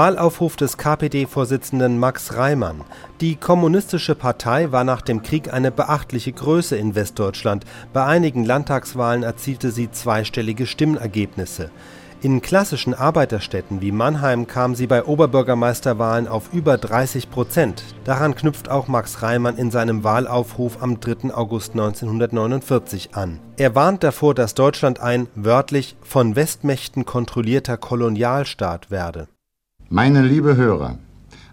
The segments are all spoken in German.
Wahlaufruf des KPD-Vorsitzenden Max Reimann. Die Kommunistische Partei war nach dem Krieg eine beachtliche Größe in Westdeutschland. Bei einigen Landtagswahlen erzielte sie zweistellige Stimmergebnisse. In klassischen Arbeiterstädten wie Mannheim kam sie bei Oberbürgermeisterwahlen auf über 30 Prozent. Daran knüpft auch Max Reimann in seinem Wahlaufruf am 3. August 1949 an. Er warnt davor, dass Deutschland ein wörtlich von Westmächten kontrollierter Kolonialstaat werde. Meine liebe Hörer,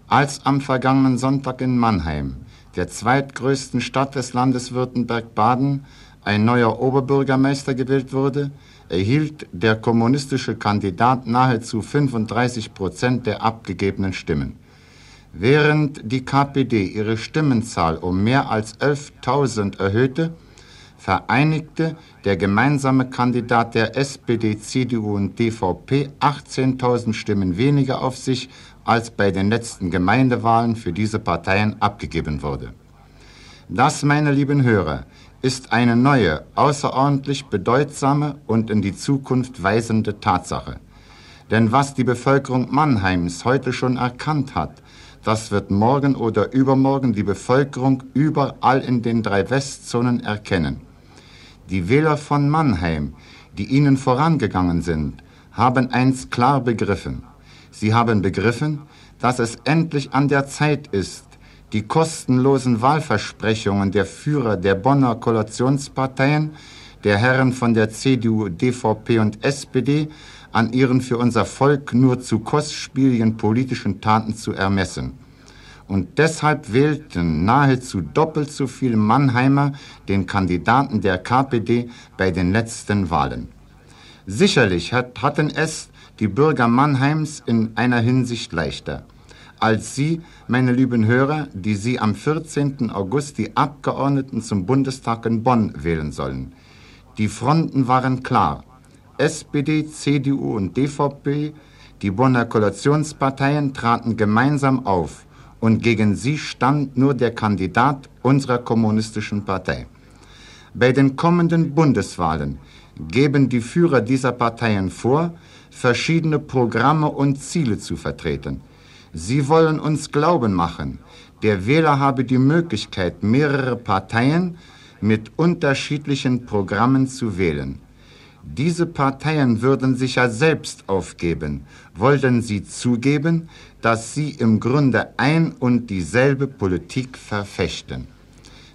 als am vergangenen Sonntag in Mannheim, der zweitgrößten Stadt des Landes Württemberg-Baden, ein neuer Oberbürgermeister gewählt wurde, erhielt der kommunistische Kandidat nahezu 35 Prozent der abgegebenen Stimmen. Während die KPD ihre Stimmenzahl um mehr als 11.000 erhöhte, vereinigte der gemeinsame Kandidat der SPD, CDU und DVP 18.000 Stimmen weniger auf sich, als bei den letzten Gemeindewahlen für diese Parteien abgegeben wurde. Das, meine lieben Hörer, ist eine neue, außerordentlich bedeutsame und in die Zukunft weisende Tatsache. Denn was die Bevölkerung Mannheims heute schon erkannt hat, das wird morgen oder übermorgen die Bevölkerung überall in den drei Westzonen erkennen. Die Wähler von Mannheim, die ihnen vorangegangen sind, haben eins klar begriffen. Sie haben begriffen, dass es endlich an der Zeit ist, die kostenlosen Wahlversprechungen der Führer der Bonner Koalitionsparteien, der Herren von der CDU, DVP und SPD, an ihren für unser Volk nur zu kostspieligen politischen Taten zu ermessen. Und deshalb wählten nahezu doppelt so viele Mannheimer den Kandidaten der KPD bei den letzten Wahlen. Sicherlich hat, hatten es die Bürger Mannheims in einer Hinsicht leichter als Sie, meine lieben Hörer, die Sie am 14. August die Abgeordneten zum Bundestag in Bonn wählen sollen. Die Fronten waren klar. SPD, CDU und DVP, die Bonner Koalitionsparteien traten gemeinsam auf und gegen sie stand nur der Kandidat unserer kommunistischen Partei. Bei den kommenden Bundeswahlen geben die Führer dieser Parteien vor, verschiedene Programme und Ziele zu vertreten. Sie wollen uns glauben machen, der Wähler habe die Möglichkeit, mehrere Parteien mit unterschiedlichen Programmen zu wählen. Diese Parteien würden sich ja selbst aufgeben, wollten sie zugeben, dass sie im Grunde ein und dieselbe Politik verfechten.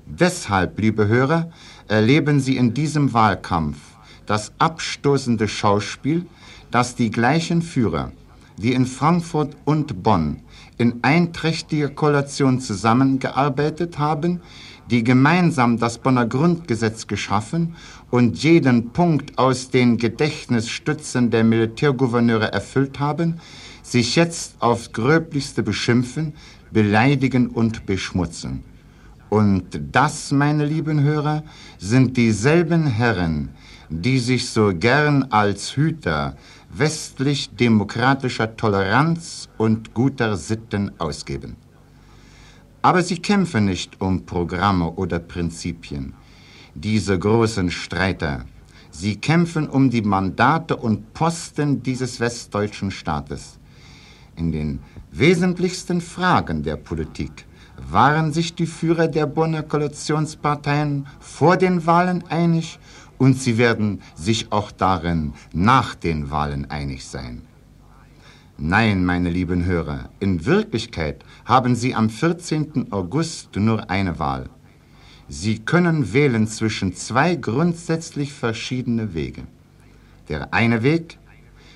Deshalb, liebe Hörer, erleben Sie in diesem Wahlkampf das abstoßende Schauspiel, dass die gleichen Führer, die in Frankfurt und Bonn in einträchtiger Koalition zusammengearbeitet haben, die gemeinsam das Bonner Grundgesetz geschaffen und jeden Punkt aus den Gedächtnisstützen der Militärgouverneure erfüllt haben, sich jetzt aufs Gröblichste beschimpfen, beleidigen und beschmutzen. Und das, meine lieben Hörer, sind dieselben Herren, die sich so gern als Hüter westlich-demokratischer Toleranz und guter Sitten ausgeben. Aber sie kämpfen nicht um Programme oder Prinzipien, diese großen Streiter. Sie kämpfen um die Mandate und Posten dieses westdeutschen Staates. In den wesentlichsten Fragen der Politik waren sich die Führer der Bonner Koalitionsparteien vor den Wahlen einig und sie werden sich auch darin nach den Wahlen einig sein. Nein, meine lieben Hörer, in Wirklichkeit haben Sie am 14. August nur eine Wahl. Sie können wählen zwischen zwei grundsätzlich verschiedene Wege. Der eine Weg,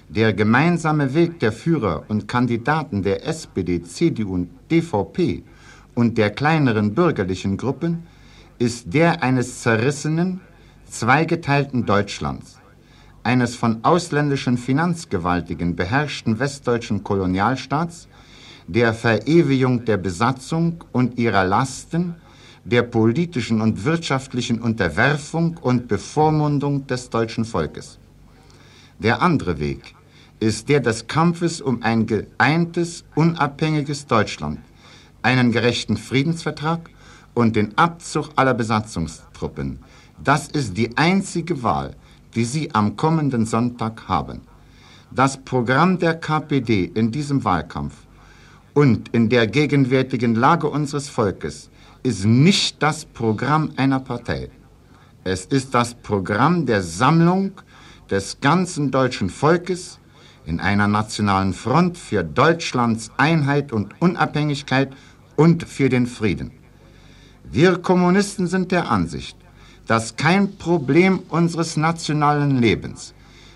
der gemeinsame Weg der Führer und Kandidaten der SPD, CDU und DVP und der kleineren bürgerlichen Gruppen, ist der eines zerrissenen, zweigeteilten Deutschlands, eines von ausländischen Finanzgewaltigen beherrschten westdeutschen Kolonialstaats, der Verewigung der Besatzung und ihrer Lasten, der politischen und wirtschaftlichen Unterwerfung und Bevormundung des deutschen Volkes. Der andere Weg ist der des Kampfes um ein geeintes, unabhängiges Deutschland, einen gerechten Friedensvertrag und den Abzug aller Besatzungstruppen, das ist die einzige Wahl, die Sie am kommenden Sonntag haben. Das Programm der KPD in diesem Wahlkampf und in der gegenwärtigen Lage unseres Volkes ist nicht das Programm einer Partei. Es ist das Programm der Sammlung des ganzen deutschen Volkes in einer nationalen Front für Deutschlands Einheit und Unabhängigkeit und für den Frieden. Wir Kommunisten sind der Ansicht, dass kein Problem unseres nationalen Lebens,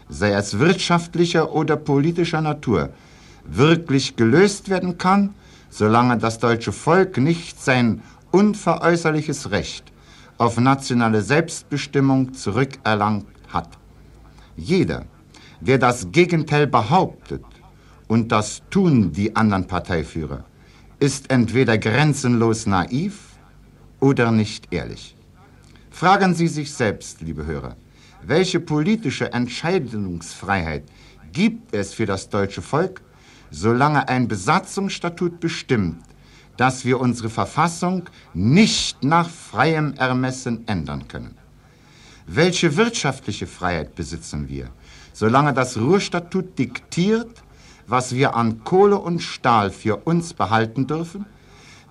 sei es wirtschaftlicher oder politischer Natur, wirklich gelöst werden kann, solange das deutsche Volk nicht sein unveräußerliches Recht auf nationale Selbstbestimmung zurückerlangt hat. Jeder, der das Gegenteil behauptet, und das tun die anderen Parteiführer, ist entweder grenzenlos naiv oder nicht ehrlich. Fragen Sie sich selbst, liebe Hörer, welche politische Entscheidungsfreiheit gibt es für das deutsche Volk, solange ein Besatzungsstatut bestimmt, dass wir unsere Verfassung nicht nach freiem Ermessen ändern können? Welche wirtschaftliche Freiheit besitzen wir, solange das Ruhrstatut diktiert, was wir an Kohle und Stahl für uns behalten dürfen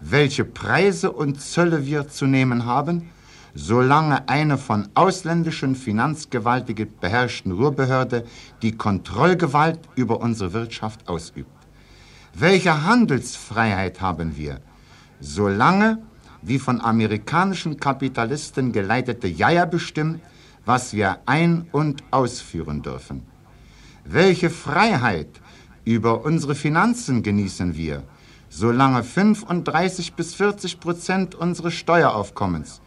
welche Preise und Zölle wir zu nehmen haben, solange eine von ausländischen Finanzgewaltigen beherrschten Ruhrbehörde die Kontrollgewalt über unsere Wirtschaft ausübt. Welche Handelsfreiheit haben wir, solange die von amerikanischen Kapitalisten geleitete Jaja bestimmt, was wir ein- und ausführen dürfen? Welche Freiheit über unsere Finanzen genießen wir, solange 35 bis 40 Prozent unseres Steueraufkommens,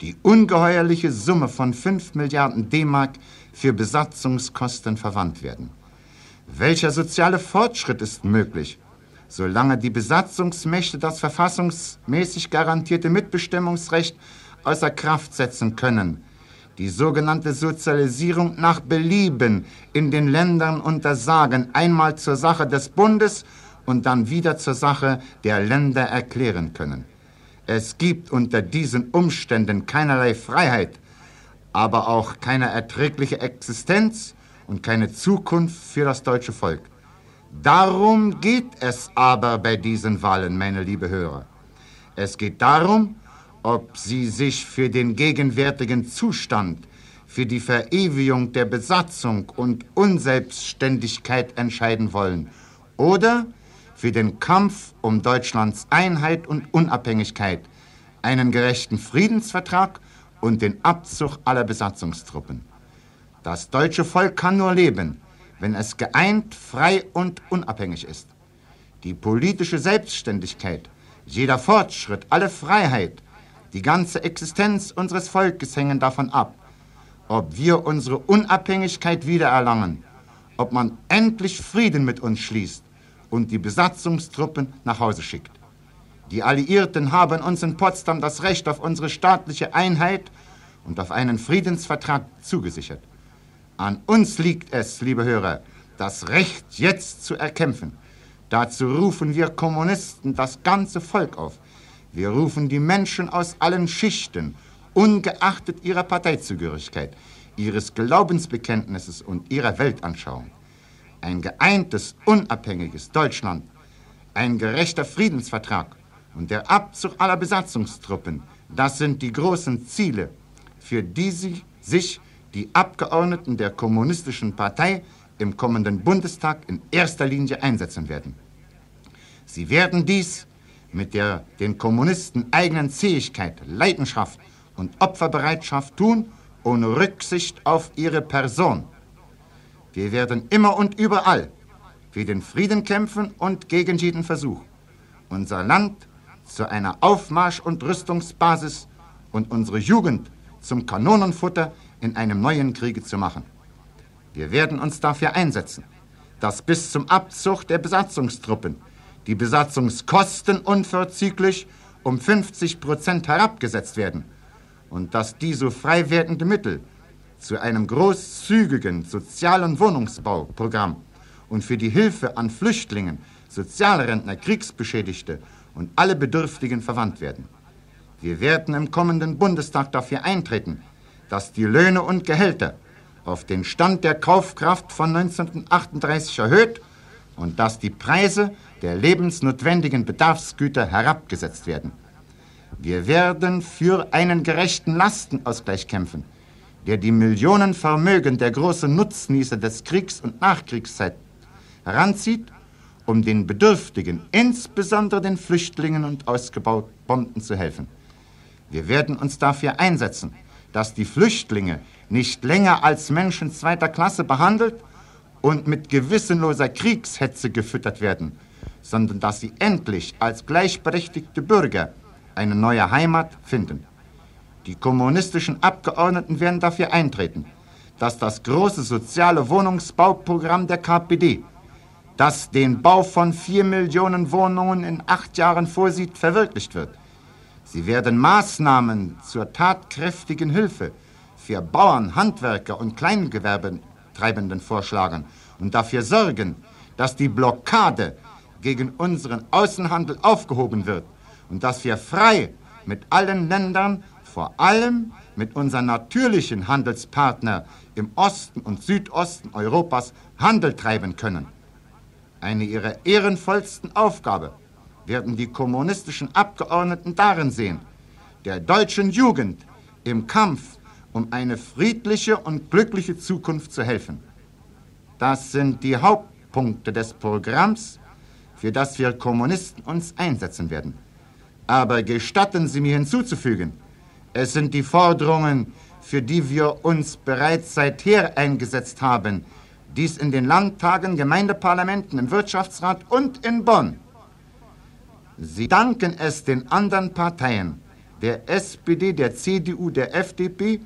die ungeheuerliche Summe von 5 Milliarden D-Mark für Besatzungskosten verwandt werden. Welcher soziale Fortschritt ist möglich, solange die Besatzungsmächte das verfassungsmäßig garantierte Mitbestimmungsrecht außer Kraft setzen können, die sogenannte Sozialisierung nach Belieben in den Ländern untersagen, einmal zur Sache des Bundes und dann wieder zur Sache der Länder erklären können. Es gibt unter diesen Umständen keinerlei Freiheit, aber auch keine erträgliche Existenz und keine Zukunft für das deutsche Volk. Darum geht es aber bei diesen Wahlen, meine liebe Hörer. Es geht darum, ob Sie sich für den gegenwärtigen Zustand, für die Verewigung der Besatzung und Unselbstständigkeit entscheiden wollen oder für den Kampf um Deutschlands Einheit und Unabhängigkeit, einen gerechten Friedensvertrag und den Abzug aller Besatzungstruppen. Das deutsche Volk kann nur leben, wenn es geeint, frei und unabhängig ist. Die politische Selbstständigkeit, jeder Fortschritt, alle Freiheit, die ganze Existenz unseres Volkes hängen davon ab, ob wir unsere Unabhängigkeit wiedererlangen, ob man endlich Frieden mit uns schließt und die Besatzungstruppen nach Hause schickt. Die Alliierten haben uns in Potsdam das Recht auf unsere staatliche Einheit und auf einen Friedensvertrag zugesichert. An uns liegt es, liebe Hörer, das Recht jetzt zu erkämpfen. Dazu rufen wir Kommunisten das ganze Volk auf. Wir rufen die Menschen aus allen Schichten, ungeachtet ihrer Parteizugehörigkeit, ihres Glaubensbekenntnisses und ihrer Weltanschauung ein geeintes, unabhängiges Deutschland, ein gerechter Friedensvertrag und der Abzug aller Besatzungstruppen, das sind die großen Ziele, für die sie sich die Abgeordneten der Kommunistischen Partei im kommenden Bundestag in erster Linie einsetzen werden. Sie werden dies mit der den Kommunisten eigenen Zähigkeit, Leidenschaft und Opferbereitschaft tun, ohne Rücksicht auf ihre Person. Wir werden immer und überall für den Frieden kämpfen und gegen jeden Versuch, unser Land zu einer Aufmarsch- und Rüstungsbasis und unsere Jugend zum Kanonenfutter in einem neuen Kriege zu machen. Wir werden uns dafür einsetzen, dass bis zum Abzug der Besatzungstruppen die Besatzungskosten unverzüglich um 50 Prozent herabgesetzt werden und dass die so frei werdende Mittel zu einem großzügigen sozialen Wohnungsbauprogramm und für die Hilfe an Flüchtlingen, Sozialrentner, Kriegsbeschädigte und alle Bedürftigen verwandt werden. Wir werden im kommenden Bundestag dafür eintreten, dass die Löhne und Gehälter auf den Stand der Kaufkraft von 1938 erhöht und dass die Preise der lebensnotwendigen Bedarfsgüter herabgesetzt werden. Wir werden für einen gerechten Lastenausgleich kämpfen, der die Millionenvermögen der großen Nutznießer des Kriegs und Nachkriegszeit heranzieht, um den Bedürftigen, insbesondere den Flüchtlingen und Ausgebombten zu helfen. Wir werden uns dafür einsetzen, dass die Flüchtlinge nicht länger als Menschen zweiter Klasse behandelt und mit gewissenloser Kriegshetze gefüttert werden, sondern dass sie endlich als gleichberechtigte Bürger eine neue Heimat finden. Die kommunistischen Abgeordneten werden dafür eintreten, dass das große soziale Wohnungsbauprogramm der KPD, das den Bau von vier Millionen Wohnungen in acht Jahren vorsieht, verwirklicht wird. Sie werden Maßnahmen zur tatkräftigen Hilfe für Bauern, Handwerker und Kleingewerbetreibenden vorschlagen und dafür sorgen, dass die Blockade gegen unseren Außenhandel aufgehoben wird und dass wir frei mit allen Ländern, vor allem mit unseren natürlichen Handelspartnern im Osten und Südosten Europas Handel treiben können. Eine ihrer ehrenvollsten Aufgabe werden die kommunistischen Abgeordneten darin sehen, der deutschen Jugend im Kampf um eine friedliche und glückliche Zukunft zu helfen. Das sind die Hauptpunkte des Programms, für das wir Kommunisten uns einsetzen werden. Aber gestatten Sie mir hinzuzufügen, es sind die Forderungen, für die wir uns bereits seither eingesetzt haben, dies in den Landtagen, Gemeindeparlamenten, im Wirtschaftsrat und in Bonn. Sie danken es den anderen Parteien, der SPD, der CDU, der FDP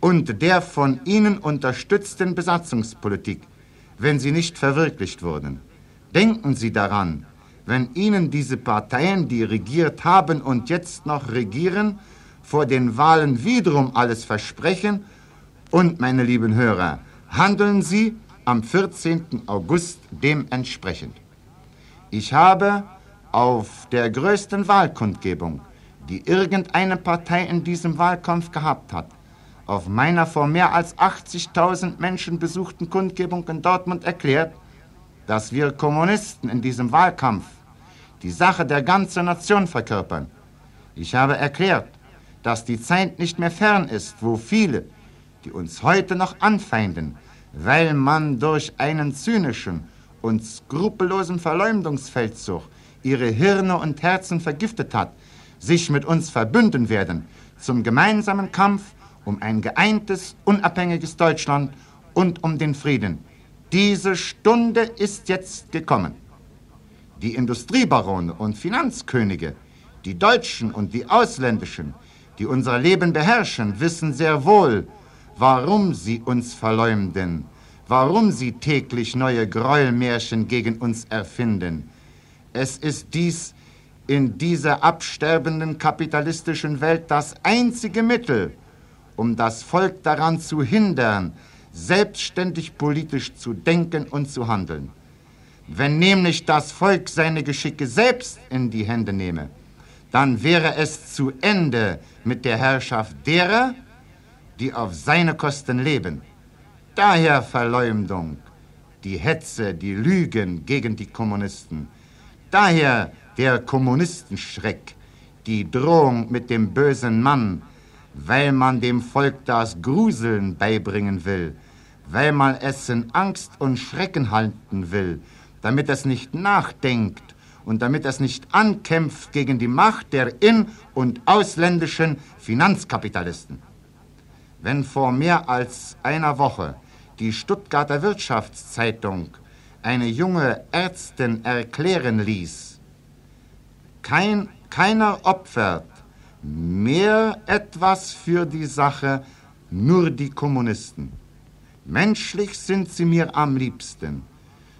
und der von ihnen unterstützten Besatzungspolitik, wenn sie nicht verwirklicht wurden. Denken Sie daran, wenn Ihnen diese Parteien, die regiert haben und jetzt noch regieren, vor den Wahlen wiederum alles versprechen, und, meine lieben Hörer, handeln Sie am 14. August dementsprechend. Ich habe auf der größten Wahlkundgebung, die irgendeine Partei in diesem Wahlkampf gehabt hat, auf meiner vor mehr als 80.000 Menschen besuchten Kundgebung in Dortmund erklärt, dass wir Kommunisten in diesem Wahlkampf die Sache der ganzen Nation verkörpern. Ich habe erklärt, dass die Zeit nicht mehr fern ist, wo viele, die uns heute noch anfeinden, weil man durch einen zynischen und skrupellosen Verleumdungsfeldzug ihre Hirne und Herzen vergiftet hat, sich mit uns verbünden werden zum gemeinsamen Kampf um ein geeintes, unabhängiges Deutschland und um den Frieden. Diese Stunde ist jetzt gekommen. Die Industriebarone und Finanzkönige, die deutschen und die ausländischen, die unser Leben beherrschen, wissen sehr wohl, warum sie uns verleumden, warum sie täglich neue Gräuelmärchen gegen uns erfinden. Es ist dies in dieser absterbenden kapitalistischen Welt das einzige Mittel, um das Volk daran zu hindern, selbstständig politisch zu denken und zu handeln. Wenn nämlich das Volk seine Geschicke selbst in die Hände nehme, dann wäre es zu Ende mit der Herrschaft derer, die auf seine Kosten leben. Daher Verleumdung, die Hetze, die Lügen gegen die Kommunisten. Daher der Kommunistenschreck, die Drohung mit dem bösen Mann, weil man dem Volk das Gruseln beibringen will, weil man es in Angst und Schrecken halten will, damit es nicht nachdenkt und damit es nicht ankämpft gegen die Macht der in- und ausländischen Finanzkapitalisten. Wenn vor mehr als einer Woche die Stuttgarter Wirtschaftszeitung eine junge Ärztin erklären ließ, kein, keiner opfert mehr etwas für die Sache, nur die Kommunisten. Menschlich sind sie mir am liebsten.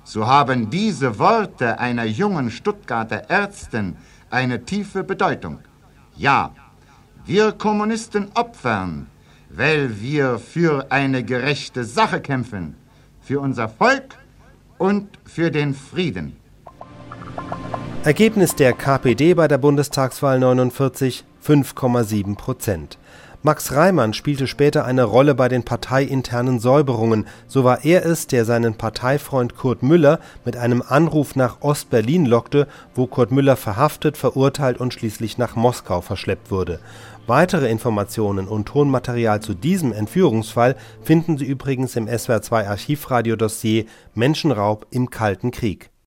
So haben diese Worte einer jungen Stuttgarter Ärztin eine tiefe Bedeutung. Ja, wir Kommunisten opfern, weil wir für eine gerechte Sache kämpfen, für unser Volk und für den Frieden. Ergebnis der KPD bei der Bundestagswahl 49 5,7 Prozent. Max Reimann spielte später eine Rolle bei den parteiinternen Säuberungen, so war er es, der seinen Parteifreund Kurt Müller mit einem Anruf nach Ost-Berlin lockte, wo Kurt Müller verhaftet, verurteilt und schließlich nach Moskau verschleppt wurde. Weitere Informationen und Tonmaterial zu diesem Entführungsfall finden Sie übrigens im SWR2 Archivradio Dossier Menschenraub im Kalten Krieg